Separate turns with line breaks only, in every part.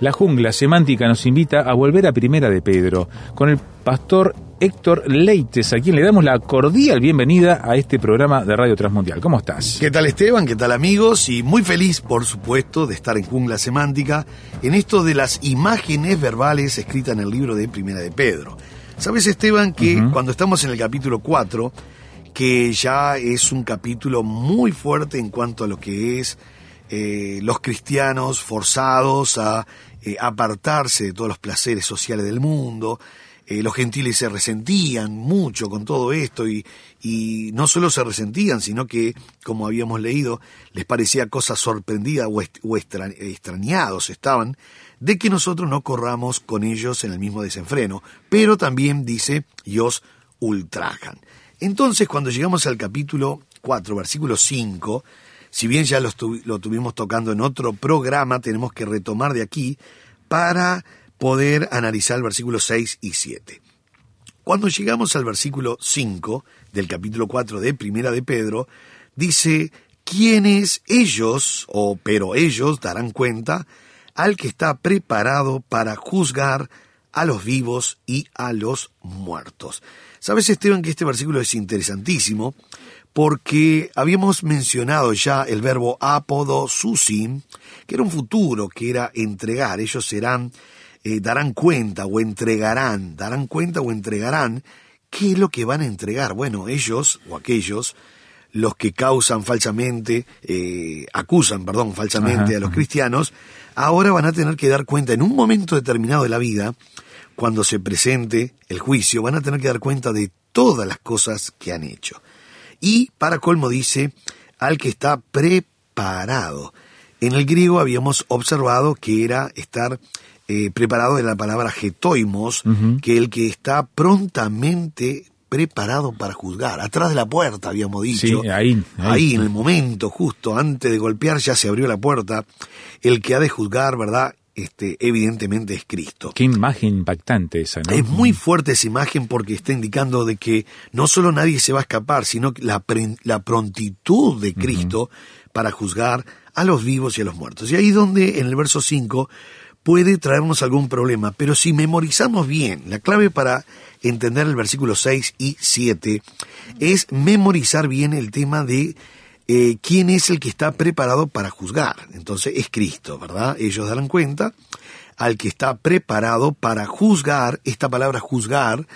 La jungla semántica nos invita a volver a Primera de Pedro con el pastor Héctor Leites, a quien le damos la cordial bienvenida a este programa de Radio Transmundial. ¿Cómo estás?
¿Qué tal Esteban? ¿Qué tal amigos? Y muy feliz, por supuesto, de estar en Jungla Semántica, en esto de las imágenes verbales escritas en el libro de Primera de Pedro. ¿Sabes Esteban que cuando estamos en el capítulo 4, que ya es un capítulo muy fuerte en cuanto a lo que es eh, los cristianos forzados a eh, apartarse de todos los placeres sociales del mundo, eh, los gentiles se resentían mucho con todo esto y, no solo se resentían, sino que, como habíamos leído, les parecía cosa sorprendida o, extrañados estaban de que nosotros no corramos con ellos en el mismo desenfreno, pero también dice, y os ultrajan. Entonces, cuando llegamos al capítulo 4, versículo 5, si bien ya lo, tuvimos tocando en otro programa, tenemos que retomar de aquí para poder analizar el versículo 6 y 7. Cuando llegamos al versículo 5 del capítulo 4 de Primera de Pedro, dice, quienes ellos, o pero ellos, darán cuenta al que está preparado para juzgar a los vivos y a los muertos. Sabes, Esteban, que este versículo es interesantísimo porque habíamos mencionado ya el verbo apodosusin, que era un futuro, que era entregar. Ellos serán, eh, darán cuenta o entregarán, darán cuenta o entregarán. ¿Qué es lo que van a entregar? Bueno, ellos o aquellos, los que causan falsamente, eh, acusan, perdón, falsamente
Ajá,
a los
ajá.
cristianos, ahora van a tener que dar cuenta en un momento determinado de la vida, cuando se presente el juicio, van a tener que dar cuenta de todas las cosas que han hecho. Y para colmo dice, al que está preparado. En el griego habíamos observado que era estar eh, preparado de la palabra getoimos, que el que está prontamente preparado para juzgar. Atrás de la puerta habíamos dicho.
Sí, ahí, ahí.
Ahí, en el momento, justo antes de golpear, ya se abrió la puerta. El que ha de juzgar, ¿verdad? Este, evidentemente es Cristo.
Qué imagen impactante esa, ¿no?
Es muy fuerte esa imagen porque está indicando de que no solo nadie se va a escapar, sino que la, prontitud de Cristo para juzgar a los vivos y a los muertos. Y ahí donde en el verso 5 puede traernos algún problema, pero si memorizamos bien, la clave para entender el versículo 6 y 7 es memorizar bien el tema de eh, quién es el que está preparado para juzgar. Entonces es Cristo, ¿verdad? Ellos darán cuenta al que está preparado para juzgar, esta palabra juzgar,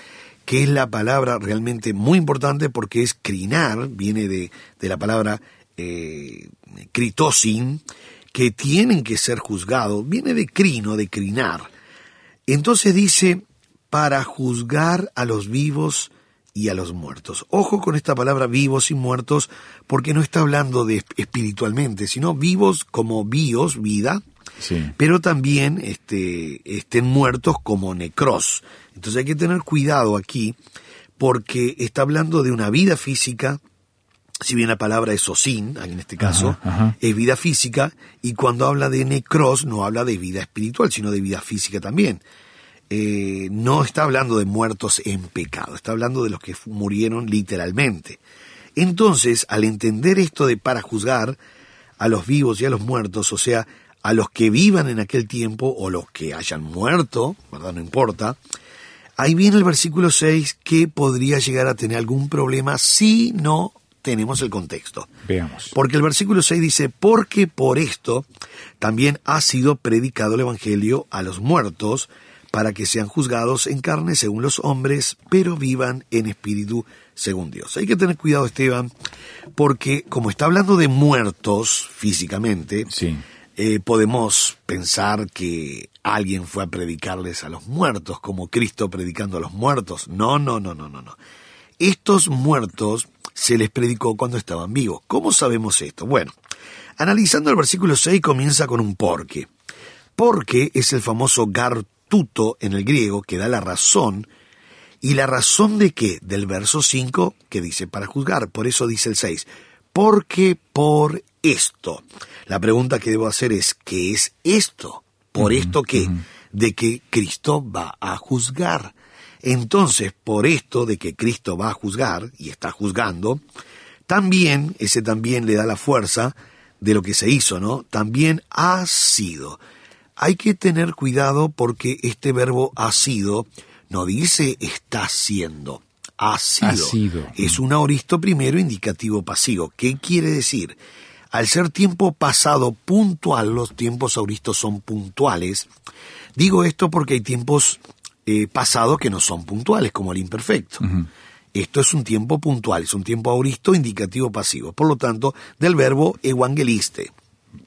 que es la palabra realmente muy importante porque es crinar, viene de, la palabra eh, critosin, que tienen que ser juzgados, viene de crino, de crinar. Entonces dice, para juzgar a los vivos y a los muertos. Ojo con esta palabra vivos y muertos, porque no está hablando de espiritualmente, sino vivos como bios, vida,
Sí.
pero también este, estén muertos como necros. Entonces hay que tener cuidado aquí, porque está hablando de una vida física, si bien la palabra es osin, en este caso,
Ajá, ajá.
es vida física, y cuando habla de necros no habla de vida espiritual, sino de vida física también. Eh, no está hablando de muertos en pecado, está hablando de los que murieron literalmente. Entonces, al entender esto de para juzgar a los vivos y a los muertos, o sea, a los que vivan en aquel tiempo o los que hayan muerto, ¿verdad? No importa. Ahí viene el versículo 6 que podría llegar a tener algún problema si no tenemos el contexto.
Veamos.
Porque el versículo 6 dice, porque por esto también ha sido predicado el Evangelio a los muertos, para que sean juzgados en carne según los hombres, pero vivan en espíritu según Dios. Hay que tener cuidado, Esteban, porque como está hablando de muertos físicamente,
Sí.
eh, podemos pensar que alguien fue a predicarles a los muertos, como Cristo predicando a los muertos. No, no, no, no, no, no. Estos muertos se les predicó cuando estaban vivos. ¿Cómo sabemos esto? Bueno, analizando el versículo 6 comienza con un porque. Porque es el famoso en el griego que da la razón. ¿Y la razón de qué? Del verso 5 que dice para juzgar. Por eso dice el 6. Porque por esto. La pregunta que debo hacer es, ¿qué es esto? ¿Por esto qué? De que Cristo va a juzgar. Entonces, por esto de que Cristo va a juzgar, y está juzgando, también, ese también le da la fuerza de lo que se hizo, ¿no? También ha sido. Hay que tener cuidado porque este verbo ha sido no dice está siendo, ha sido.
Ha sido.
Es un aoristo primero indicativo pasivo. ¿Qué quiere decir? Al ser tiempo pasado puntual, los tiempos auristos son puntuales. Digo esto porque hay tiempos eh, pasados que no son puntuales, como el imperfecto. Esto es un tiempo puntual, es un tiempo auristo indicativo pasivo. Por lo tanto, del verbo evangeliste.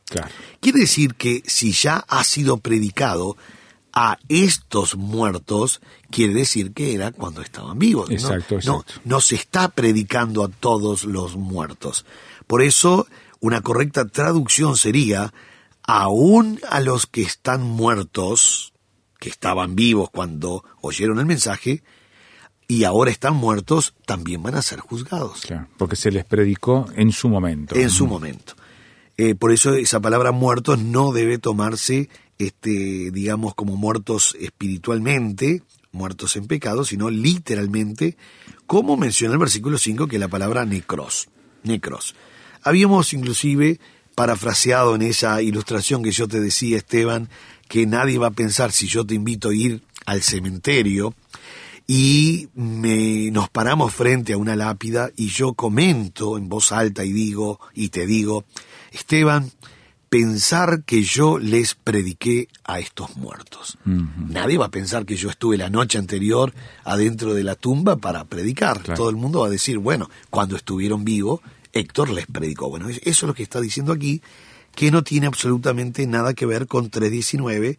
Claro.
Quiere decir que si ya ha sido predicado a estos muertos, quiere decir que era cuando estaban vivos. ¿no?
Exacto,
No, no se está predicando a todos los muertos. Por eso, una correcta traducción sería, aún a los que están muertos, que estaban vivos cuando oyeron el mensaje, y ahora están muertos, también van a ser juzgados
Claro, porque se les predicó en su momento.
en su momento. Eh, por eso esa palabra muertos no debe tomarse, este, digamos, como muertos espiritualmente, muertos en pecado, sino literalmente, como menciona el versículo 5, que la palabra necros. Necros. Habíamos inclusive parafraseado en esa ilustración que yo te decía, Esteban, que nadie va a pensar si yo te invito a ir al cementerio y me, nos paramos frente a una lápida y yo comento en voz alta y digo, y te digo, Esteban, pensar que yo les prediqué a estos muertos. Nadie va a pensar que yo estuve la noche anterior adentro de la tumba para predicar.
Claro.
Todo el mundo va a decir, bueno, cuando estuvieron vivos, Héctor les predicó. Bueno, eso es lo que está diciendo aquí, que no tiene absolutamente nada que ver con 3.19,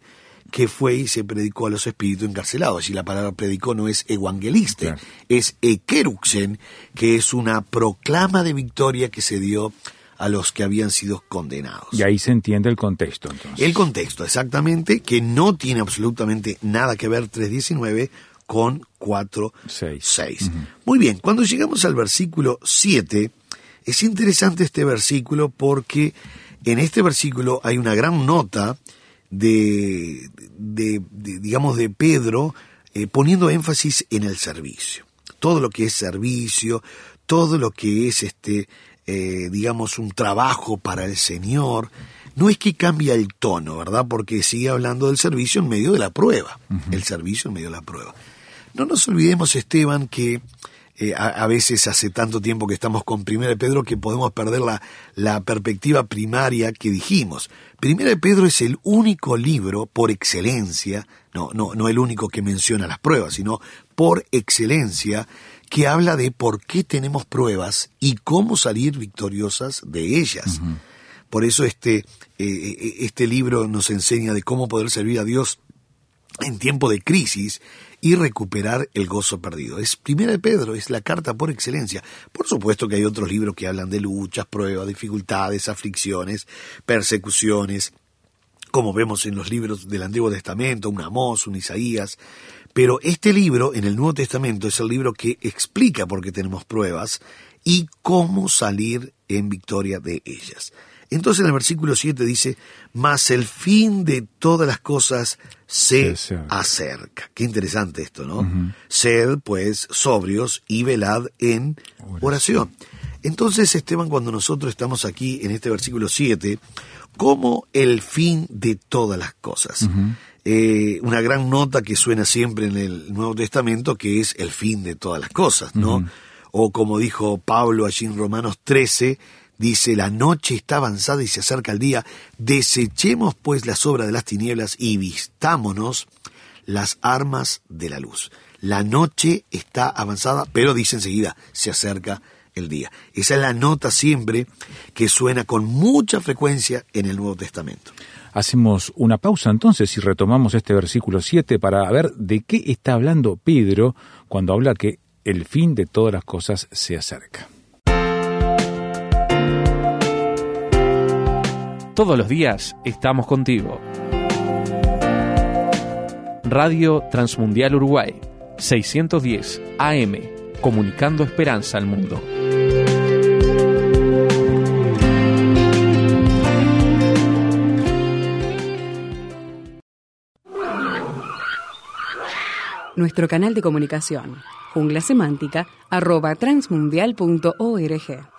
que fue y se predicó a los espíritus encarcelados. Y la palabra predicó no es evangeliste,
Claro.
es ekeruxen, que es una proclama de victoria que se dio a los que habían sido condenados.
Y ahí se entiende el contexto, entonces.
El contexto, exactamente, que no tiene absolutamente nada que ver 3.19 con 4.6.
Seis.
Muy bien, cuando llegamos al versículo 7, es interesante este versículo porque en este versículo hay una gran nota de, de- de, digamos, de Pedro eh, poniendo énfasis en el servicio. Todo lo que es servicio, todo lo que es este, eh, digamos, un trabajo para el Señor. No es que cambia el tono, ¿verdad? Porque sigue hablando del servicio en medio de la prueba. El servicio en medio de la prueba. No nos olvidemos, Esteban, que eh, a, a veces hace tanto tiempo que estamos con Primera de Pedro que podemos perder la, la perspectiva primaria que dijimos. Primera de Pedro es el único libro por excelencia, no, no, no el único que menciona las pruebas, sino por excelencia que habla de por qué tenemos pruebas y cómo salir victoriosas de ellas. Por eso este, eh, este libro nos enseña de cómo poder servir a Dios en tiempo de crisis y recuperar el gozo perdido. Es Primera de Pedro, es la carta por excelencia. Por supuesto que hay otros libros que hablan de luchas, pruebas, dificultades, aflicciones, persecuciones, como vemos en los libros del Antiguo Testamento, un Amós, un Isaías. Pero este libro, en el Nuevo Testamento, es el libro que explica por qué tenemos pruebas y cómo salir en victoria de ellas. Entonces en el versículo 7 dice, mas el fin de todas las cosas se acerca. Qué interesante esto, ¿no? Sed, pues, sobrios y velad en oración. Entonces, Esteban, cuando nosotros estamos aquí en este versículo 7, como el fin de todas las cosas. Eh, una gran nota que suena siempre en el Nuevo Testamento, que es el fin de todas las cosas, ¿no? O como dijo Pablo allí en Romanos 13, dice, la noche está avanzada y se acerca el día, desechemos pues las obras de las tinieblas y vistámonos las armas de la luz. La noche está avanzada, pero dice enseguida, se acerca el día. Esa es la nota siempre que suena con mucha frecuencia en el Nuevo Testamento.
Hacemos una pausa entonces y retomamos este versículo 7 para ver de qué está hablando Pedro cuando habla que el fin de todas las cosas se acerca.
Todos los días estamos contigo. Radio Transmundial Uruguay, 610 AM, comunicando esperanza al mundo.
Nuestro canal de comunicación, jungla semántica, arroba transmundial.org.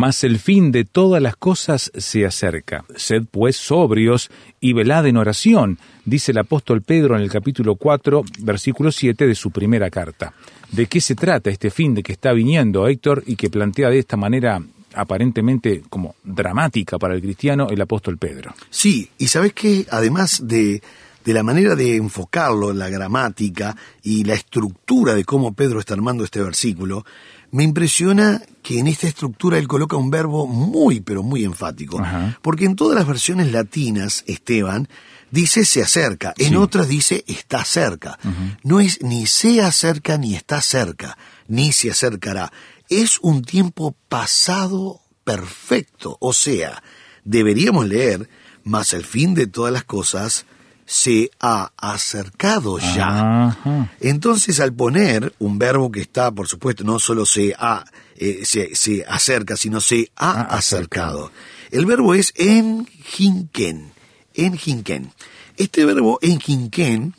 Mas el fin de todas las cosas se acerca. Sed pues sobrios y velad en oración, dice el apóstol Pedro en el capítulo 4, versículo 7 de su primera carta. ¿De qué se trata este fin de que está viniendo Héctor y que plantea de esta manera aparentemente como dramática para el cristiano el apóstol Pedro?
Sí, y sabes que además de, de la manera de enfocarlo, la gramática y la estructura de cómo Pedro está armando este versículo, me impresiona que en esta estructura él coloca un verbo muy, pero muy enfático. Porque en todas las versiones latinas, Esteban, dice se acerca, en otras dice está cerca. No es ni se acerca ni está cerca, ni se acercará. Es un tiempo pasado perfecto. O sea, deberíamos leer, más el fin de todas las cosas se ha acercado ya. Entonces, al poner un verbo que está, por supuesto, no solo se, ha, eh, se, acerca, sino se ha acercado. El verbo es en jinken, en jinken. Este verbo en jinken,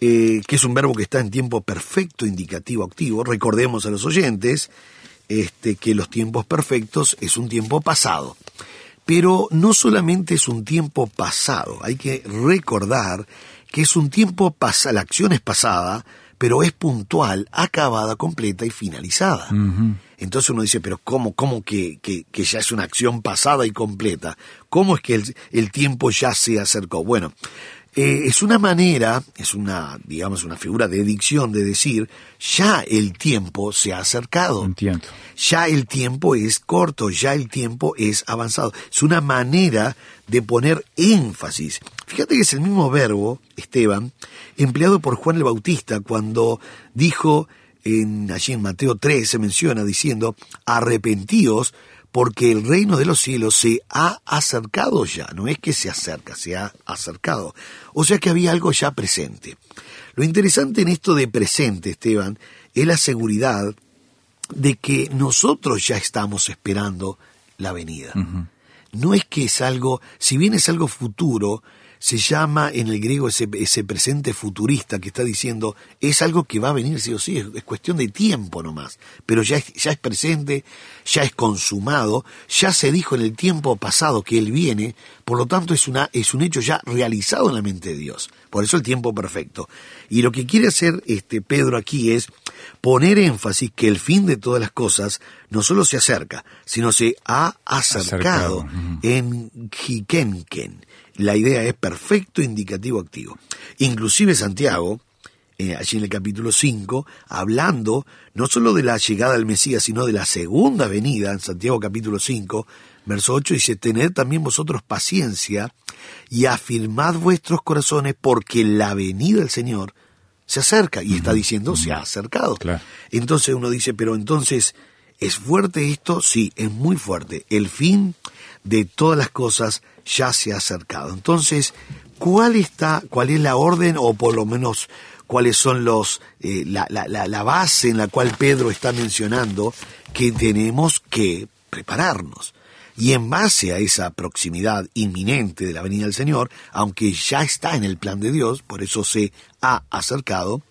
eh, que es un verbo que está en tiempo perfecto, indicativo, activo, recordemos a los oyentes este, que los tiempos perfectos es un tiempo pasado. Pero no solamente es un tiempo pasado, hay que recordar que es un tiempo pasado, la acción es pasada, pero es puntual, acabada, completa y finalizada. Entonces uno dice, pero ¿cómo, cómo que, que, ya es una acción pasada y completa? ¿Cómo es que el, el tiempo ya se acercó? Bueno, eh, es una manera, es una, digamos, una figura de dicción de decir, ya el tiempo se ha acercado.
Entiendo.
Ya el tiempo es corto, ya el tiempo es avanzado. Es una manera de poner énfasis. Fíjate que es el mismo verbo, Esteban, empleado por Juan el Bautista cuando dijo, en, allí en Mateo 3 se menciona diciendo, arrepentíos porque el reino de los cielos se ha acercado ya, no es que se acerca, se ha acercado. O sea que había algo ya presente. Lo interesante en esto de presente, Esteban, es la seguridad de que nosotros ya estamos esperando la venida. No es que es algo, si bien es algo futuro, se llama en el griego ese, presente futurista que está diciendo es algo que va a venir sí o sí, es, cuestión de tiempo nomás, pero ya es, ya es presente, ya es consumado, ya se dijo en el tiempo pasado que Él viene, por lo tanto es, una, es un hecho ya realizado en la mente de Dios, por eso el tiempo perfecto. Y lo que quiere hacer este Pedro aquí es poner énfasis que el fin de todas las cosas no solo se acerca, sino se ha acercado, en Jikenken la idea es perfecto indicativo activo. Inclusive Santiago, eh, allí en el capítulo 5, hablando no solo de la llegada del Mesías, sino de la segunda venida, en Santiago capítulo 5, verso 8, dice, tened también vosotros paciencia y afirmad vuestros corazones porque la venida del Señor se acerca. Y está diciendo, se ha acercado. Entonces uno dice, pero entonces, ¿es fuerte esto? Sí, es muy fuerte. El fin de todas las cosas ya se ha acercado. Entonces, ¿cuál está, cuál es la orden o por lo menos cuáles son los eh, la, la, la, base en la cual Pedro está mencionando que tenemos que prepararnos? Y en base a esa proximidad inminente de la venida del Señor, aunque ya está en el plan de Dios, por eso se ha acercado,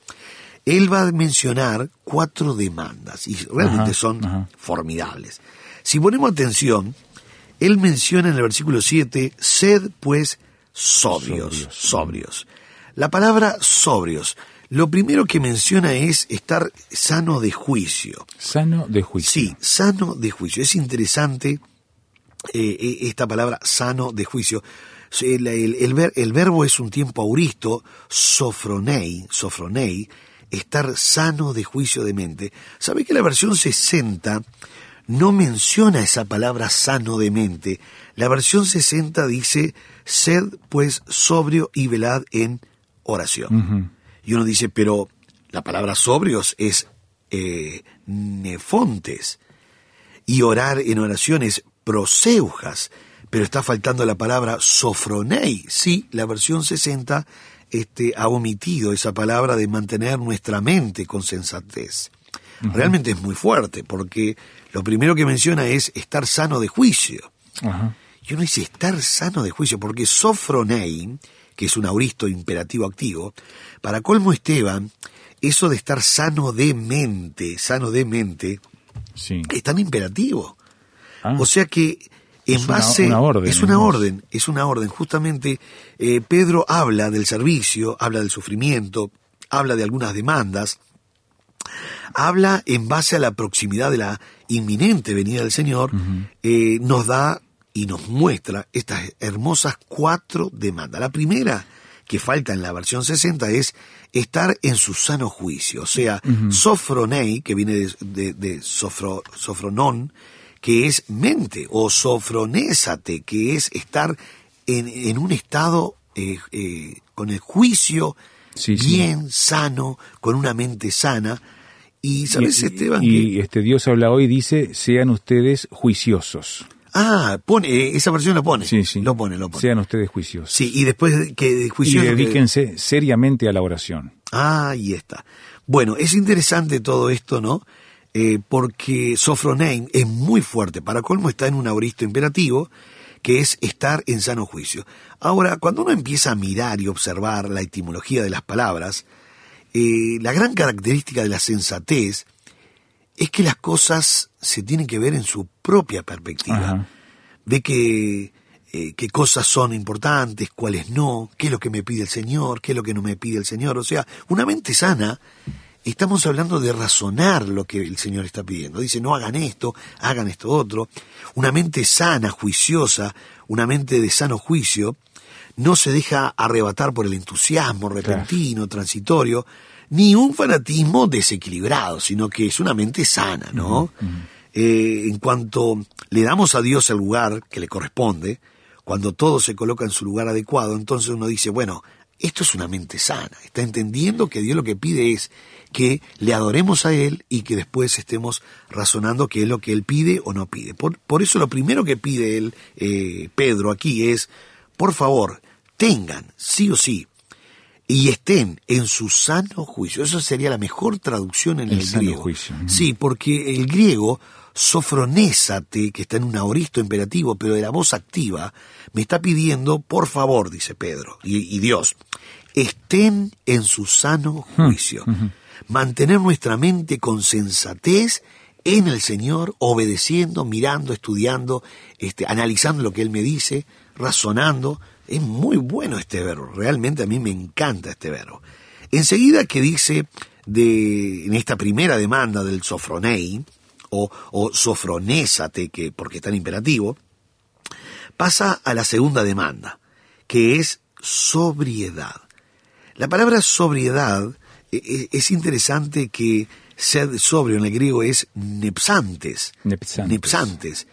él va a mencionar cuatro demandas y realmente
Ajá,
son
ajá.
formidables. Si ponemos atención, él menciona en el versículo 7, sed pues sobrios,
Sobrios.
sobrios. La palabra sobrios, lo primero que menciona es estar sano de juicio.
Sano de juicio.
Sí, sano de juicio. Es interesante eh, eh, esta palabra sano de juicio. El, el- el ver- el verbo es un tiempo auristo, sofronei, sofronei, estar sano de juicio de mente. ¿Sabe que la versión 60 no menciona esa palabra sano de mente? La versión 60 dice, sed pues sobrio y velad en oración. Y uno dice, pero la palabra sobrios es eh, nefontes. Y orar en oraciones proseujas. Pero está faltando la palabra sofronei. Sí, la versión 60 este, ha omitido esa palabra de mantener nuestra mente con sensatez. Realmente es muy fuerte, porque lo primero que menciona es estar sano de juicio. Y uno dice estar sano de juicio, porque sofronei, que es un auristo imperativo activo, para colmo Esteban, eso de estar sano de mente, sano de mente,
Sí.
es tan imperativo.
Ah.
O sea que en
Es
base
una orden,
es una orden, es una orden. Justamente eh, Pedro habla del servicio, habla del sufrimiento, habla de algunas demandas, habla en base a la proximidad de la inminente venida del Señor, eh, nos da y nos muestra estas hermosas cuatro demandas. La primera que falta en la versión 60 es estar en su sano juicio, o sea, sofronei, que viene de, de- de sofro- sofronón, que es mente, o sofronésate, que es estar en, en un estado eh, eh, con el juicio
Sí, sí.
bien, sano, con una mente sana. Y, ¿sabes,
y,
Esteban?
y
que-
este Dios habla hoy dice, sean ustedes juiciosos.
Ah, pone, eh, esa versión lo pone.
Sí, sí.
Lo pone, lo pone.
Sean ustedes juiciosos.
Sí, y después de que de
y dedíquense seriamente a la oración.
Ah, ahí está. Bueno, es interesante todo esto, ¿no? Eh, porque Sofronein es muy fuerte. Para colmo está en un auristo imperativo, que es estar en sano juicio. Ahora, cuando uno empieza a mirar y observar la etimología de las palabras, eh, la gran característica de la sensatez es que las cosas se tienen que ver en su propia perspectiva
Ajá.
ve que eh, qué cosas son importantes, cuáles no, qué es lo que me pide el Señor, qué es lo que no me pide el Señor. O sea, una mente sana, estamos hablando de razonar lo que el Señor está pidiendo. Dice, no hagan esto, hagan esto otro. Una mente sana, juiciosa, una mente de sano juicio, no se deja arrebatar por el entusiasmo repentino, transitorio, ni un fanatismo desequilibrado, sino que es una mente sana, ¿no? Eh, en cuanto le damos a Dios el lugar que le corresponde, cuando todo se coloca en su lugar adecuado, entonces uno dice, bueno, esto es una mente sana, está entendiendo que Dios lo que pide es que le adoremos a Él y que después estemos razonando qué es lo que Él pide o no pide. Por, por eso lo primero que pide él, eh, Pedro aquí es, por favor, tengan, sí o sí, y estén en su sano juicio. Eso sería la mejor traducción en
El
griego.
juicio.
Sí, porque el griego sofronésate, que está en un aoristo imperativo, pero de la voz activa, me está pidiendo, por favor, dice Pedro y, y Dios, estén en su sano juicio. Mantener nuestra mente con sensatez en el Señor, obedeciendo, mirando, estudiando, este, analizando lo que Él me dice, razonando. Es muy bueno este verbo, realmente a mí me encanta este verbo. Enseguida que dice de, en esta primera demanda del sofronei, o, o sofronésate, que, porque está en imperativo, pasa a la segunda demanda, que es sobriedad. La palabra sobriedad eh, eh, es interesante que ser sobrio en el griego es nepsantes.
Nepsantes.
Nepsantes.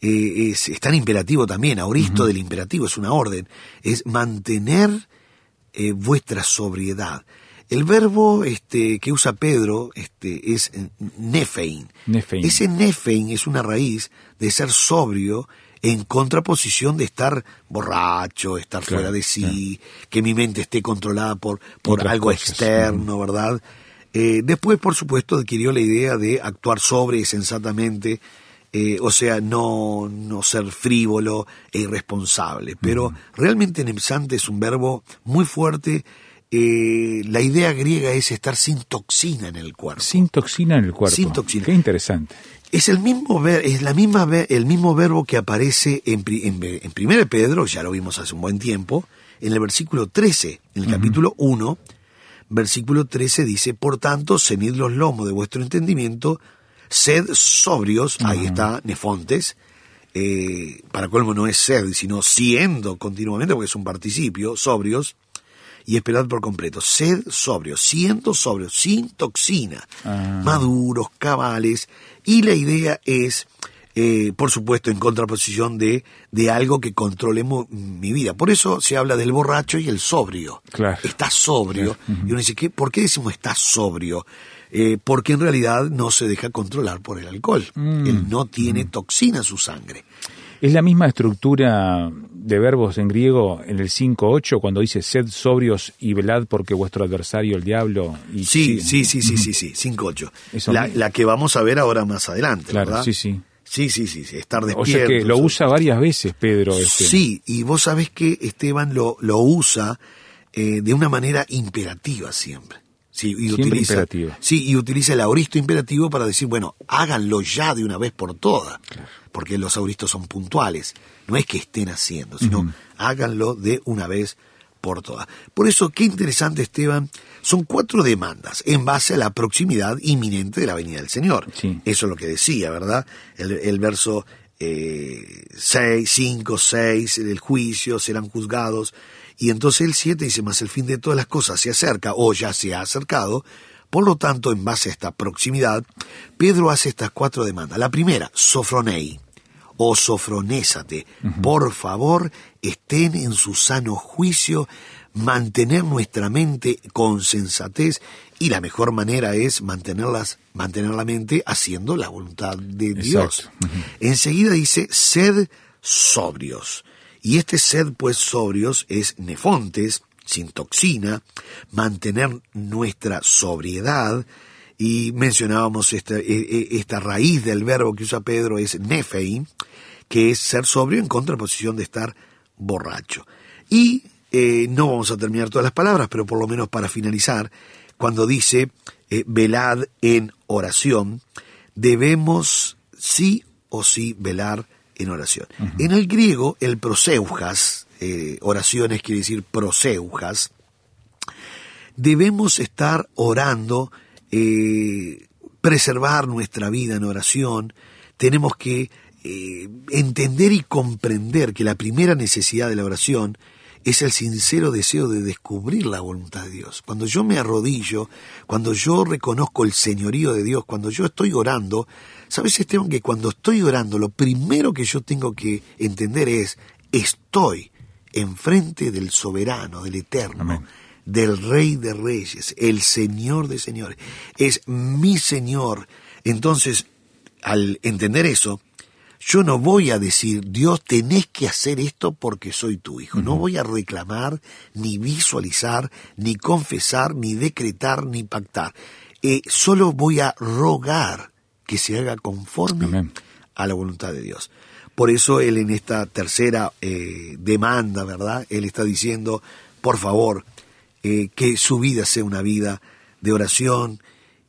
Eh, es, está en imperativo también, auristo del imperativo, es una orden. Es mantener eh, vuestra sobriedad. El verbo este, que usa Pedro este, es nefein.
Nefein.
Ese nefein es una raíz de ser sobrio en contraposición de estar borracho, estar
Claro,
fuera de sí, que mi mente esté controlada por, por
Otras
algo
cosas,
externo, ¿verdad? Eh, después, por supuesto, adquirió la idea de actuar sobre y sensatamente eh, o sea, no, no ser frívolo e irresponsable. Pero realmente nepsante es un verbo muy fuerte. Eh, la idea griega es estar sin toxina en el cuerpo.
Sin toxina en el cuerpo.
Sin toxina.
Qué interesante.
Es el mismo, ver, es la misma, el mismo verbo que aparece en, en, en 1 Pedro, ya lo vimos hace un buen tiempo, en el versículo 13, en el capítulo 1, versículo 13 dice, por tanto, cenid los lomos de vuestro entendimiento, sed sobrios, ahí está Nefontes, eh, para colmo no es sed, sino siendo continuamente, porque es un participio, sobrios, y esperad por completo. Sed sobrios, siendo sobrios, sin toxina, maduros, cabales, y la idea es, eh, por supuesto, en contraposición de, de algo que controle mi vida. Por eso se habla del borracho y el sobrio.
Claro.
Está sobrio. Y uno dice, ¿qué, ¿por qué decimos está sobrio? Eh, porque en realidad no se deja controlar por el alcohol.
Mm.
Él no tiene toxina en su sangre.
Es la misma estructura de verbos en griego en el 5.8 cuando dice sed sobrios y velad porque vuestro adversario el diablo. Y
sí, sí, sí, sí, sí, sí, 5.8. La, la, que vamos a ver ahora más adelante,
claro,
¿verdad?
Sí, sí.
Sí, sí, sí, estar despierto.
O sea que lo usa varias veces Pedro. Este.
Sí, y vos sabés que Esteban lo, lo usa eh, de una manera imperativa siempre. Sí, y
Siempre
utiliza,
imperativo.
Sí, y utiliza el auristo imperativo para decir, bueno, háganlo ya de una vez por todas. Porque los auristos son puntuales. No es que estén haciendo, sino háganlo de una vez por todas. Por eso, qué interesante, Esteban, son cuatro demandas en base a la proximidad inminente de la venida del Señor.
Sí.
Eso es lo que decía, ¿verdad? El, el verso 6, 5, 6, el juicio, serán juzgados. Y entonces el 7 dice, más el fin de todas las cosas se acerca o ya se ha acercado. Por lo tanto, en base a esta proximidad, Pedro hace estas cuatro demandas. La primera, sofronei o sofronésate. Por favor, estén en su sano juicio, mantener nuestra mente con sensatez y la mejor manera es mantenerlas, mantener la mente haciendo la voluntad de Dios.
Exacto. Ujú.
Enseguida dice, sed sobrios. Y este sed, pues, sobrios es nefontes, sin toxina, mantener nuestra sobriedad, y mencionábamos esta, e- e- esta raíz del verbo que usa Pedro es nefein, que es ser sobrio en contraposición de estar borracho. Y eh, no vamos a terminar todas las palabras, pero por lo menos para finalizar, cuando dice eh, velad en oración, debemos sí o sí velar en oración. En el griego, el proseujas, eh, oraciones quiere decir proseujas, debemos estar orando, eh, preservar nuestra vida en oración, tenemos que eh, entender y comprender que la primera necesidad de la oración es el sincero deseo de descubrir la voluntad de Dios. Cuando yo me arrodillo, cuando yo reconozco el señorío de Dios, cuando yo estoy orando, ¿sabes, Esteban, que cuando estoy orando, lo primero que yo tengo que entender es, estoy enfrente del soberano, del eterno,
Amén.
del rey de reyes, el señor de señores. Es mi señor. Entonces, al entender eso, yo no voy a decir, Dios, tenés que hacer esto porque soy tu hijo. No voy a reclamar, ni visualizar, ni confesar, ni decretar, ni pactar. Eh, solo voy a rogar que se haga conforme
Amén.
a la voluntad de Dios. Por eso él en esta tercera eh, demanda, ¿verdad? Él está diciendo, por favor, eh, que su vida sea una vida de oración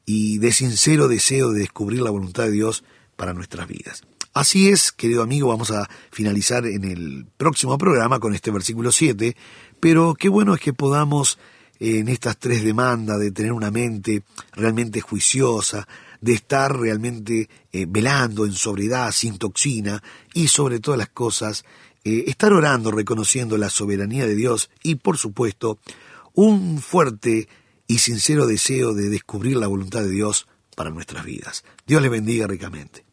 y de sincero deseo de descubrir la voluntad de Dios para nuestras vidas. Así es, querido amigo, vamos a finalizar en el próximo programa con este versículo 7, pero qué bueno es que podamos en estas tres demandas de tener una mente realmente juiciosa, de estar realmente eh, velando en sobriedad, sin toxina y sobre todas las cosas, eh, estar orando, reconociendo la soberanía de Dios y por supuesto un fuerte y sincero deseo de descubrir la voluntad de Dios para nuestras vidas. Dios les bendiga ricamente.